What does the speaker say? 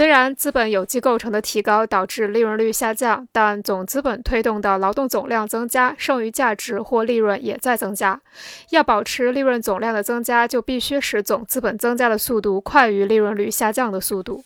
虽然资本有机构成的提高导致利润率下降但总资本推动的劳动总量增加剩余价值或利润也在增加。要保持利润总量的增加就必须使总资本增加的速度快于利润率下降的速度。